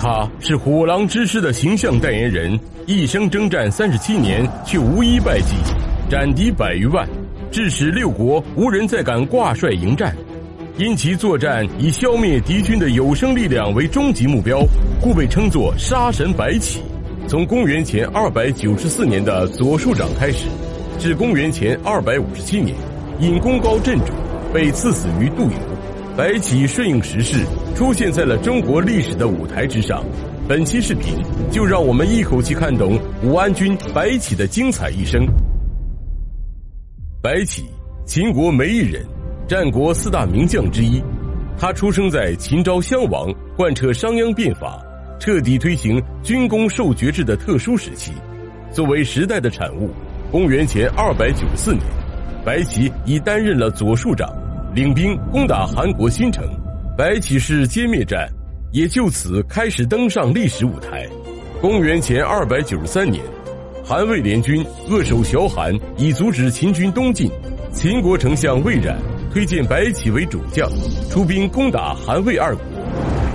他是虎狼之师的形象代言人，一生征战三十七年，却无一败绩，斩敌百余万，致使六国无人再敢挂帅迎战。因其作战以消灭敌军的有生力量为终极目标，故被称作杀神白起。从公元前二百九十四年的左庶长开始，至公元前二百五十七年，因功高震主，被赐死于杜游。白起顺应时势，出现在了中国历史的舞台之上。本期视频就让我们一口气看懂武安君白起的精彩一生。白起，秦国梅邑人，战国四大名将之一。他出生在秦昭襄王贯彻商鞅变法、彻底推行军功授爵制的特殊时期。作为时代的产物，公元前二百九十四年，白起已担任了左庶长。领兵攻打韩国新城，白起氏歼灭战也就此开始登上历史舞台。公元前二百九十三年，韩魏联军扼守崤韩，以阻止秦军东进。秦国丞相魏冉推荐白起为主将，出兵攻打韩魏二国。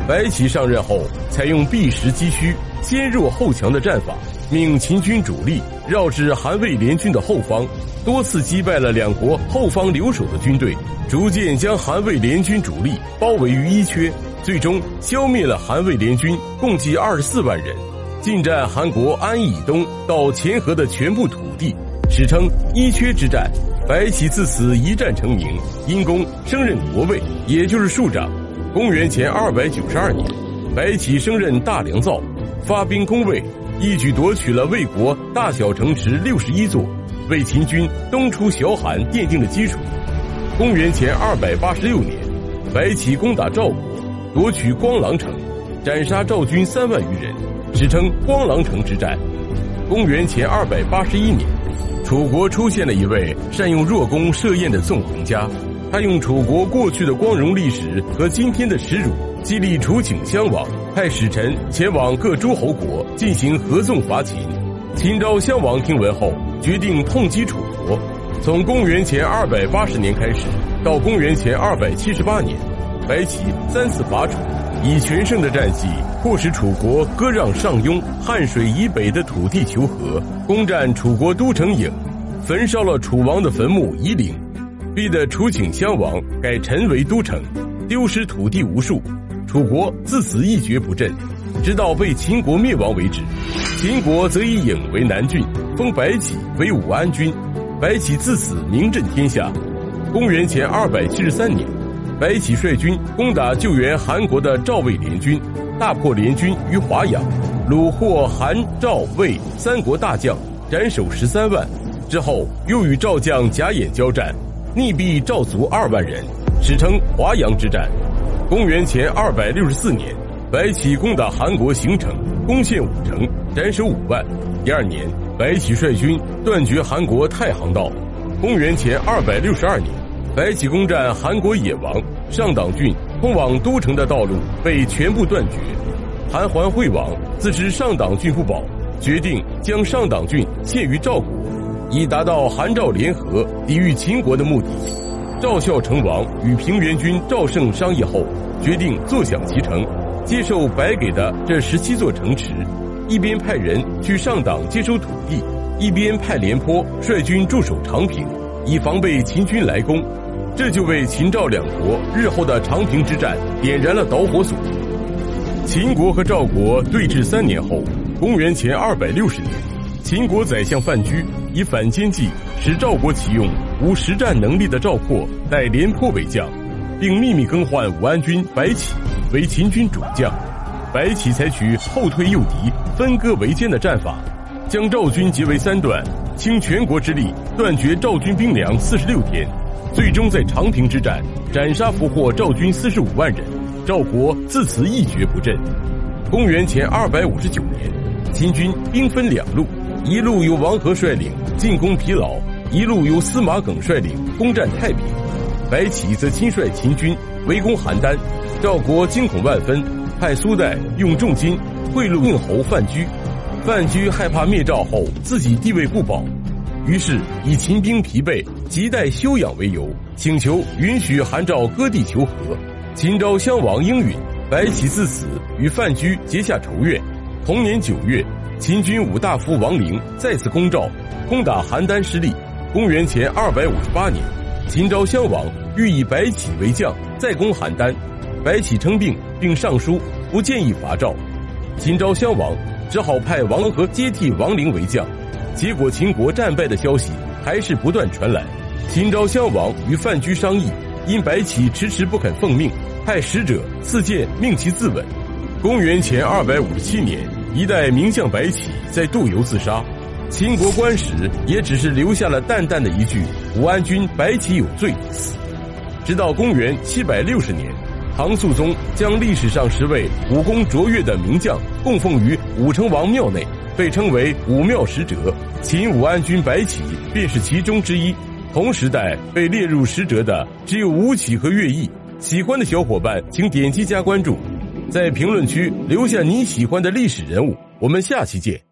白起上任后，采用避实击虚、先弱后强的战法，命秦军主力绕至韩魏联军的后方，多次击败了两国后方留守的军队。逐渐将韩魏联军主力包围于伊阙，最终消灭了韩魏联军共计二十四万人，进占韩国安邑以东到钱河的全部土地，史称伊阙之战。白起自此一战成名，因功升任国尉，也就是庶长。公元前二百九十二年，白起升任大良造，发兵攻魏，一举夺取了魏国大小城池六十一座，为秦军东出崤韩奠定了基础。公元前二百八十六年，白起攻打赵国，夺取光狼城，斩杀赵军三万余人，史称光狼城之战。公元前二百八十一年，楚国出现了一位善用弱弓射雁的纵横家，他用楚国过去的光荣历史和今天的耻辱，激励楚顷襄王，派使臣前往各诸侯国进行合纵伐秦。秦昭襄王听闻后，决定痛击楚国。从公元前二百八十年开始，到公元前二百七十八年，白起三次伐楚，以全胜的战绩迫使楚国割让上庸、汉水以北的土地求和，攻占楚国都城郢，焚烧了楚王的坟墓夷陵，逼得楚顷襄王改陈为都城，丢失土地无数。楚国自此一蹶不振，直到被秦国灭亡为止。秦国则以郢为南郡，封白起为武安君。白起自此名震天下。公元前二百七十三年，白起率军攻打救援韩国的赵魏联军，大破联军于华阳，虏获韩赵魏三国大将，斩首十三万。之后又与赵将贾演交战，溺毙赵族二万人，史称华阳之战。公元前二百六十四年，白起攻打韩国行城，攻陷五城，斩首五万。第二年。白起率军断绝韩国太行道。公元前二百六十二年，白起攻占韩国野王上党郡，通往都城的道路被全部断绝。韩桓惠王自知上党郡不保，决定将上党郡献于赵国，以达到韩赵联合抵御秦国的目的。赵孝成王与平原君赵胜商议后，决定坐享其成，接受白给的这十七座城池。一边派人去上党接收土地，一边派廉颇率军驻守长平，以防备秦军来攻。这就为秦赵两国日后的长平之战点燃了导火索。秦国和赵国对峙三年后，公元前二百六十年，秦国宰相范雎以反间计使赵国启用无实战能力的赵括代廉颇为将，并秘密更换武安君白起为秦军主将。白起采取后退诱敌、分割围歼的战法，将赵军截为三段，倾全国之力断绝赵军兵粮四十六天，最终在长平之战斩杀俘获赵军四十五万人，赵国自此一蹶不振。公元前二百五十九年，秦军兵分两路，一路由王和率领进攻疲劳，一路由司马耿率领攻占太平。白起则亲率秦军围攻邯郸，赵国惊恐万分。派苏代用重金贿赂应侯范雎，范雎害怕灭赵后自己地位不保，于是以秦兵疲惫、亟待休养为由，请求允许韩赵割地求和。秦昭襄王应允，白起自此与范雎结下仇怨。同年九月，秦军五大夫王陵再次攻赵，攻打邯郸失利。公元前二百五十八年，秦昭襄王欲以白起为将，再攻邯郸。白起称病，并上书不建议伐赵。秦昭襄王只好派王和接替王陵为将。结果，秦国战败的消息还是不断传来。秦昭襄王与范雎商议，因白起迟迟不肯奉命，派使者赐剑命其自刎。公元前二百五十七年，一代名将白起在渡游自杀。秦国官史也只是留下了淡淡的一句“武安君白起有罪”。直到公元七百六十年，唐肃宗将历史上十位武功卓越的名将供奉于武成王庙内，被称为武庙使者。秦武安君白起便是其中之一。同时代被列入使者的只有吴起和乐毅。喜欢的小伙伴请点击加关注，在评论区留下你喜欢的历史人物。我们下期见。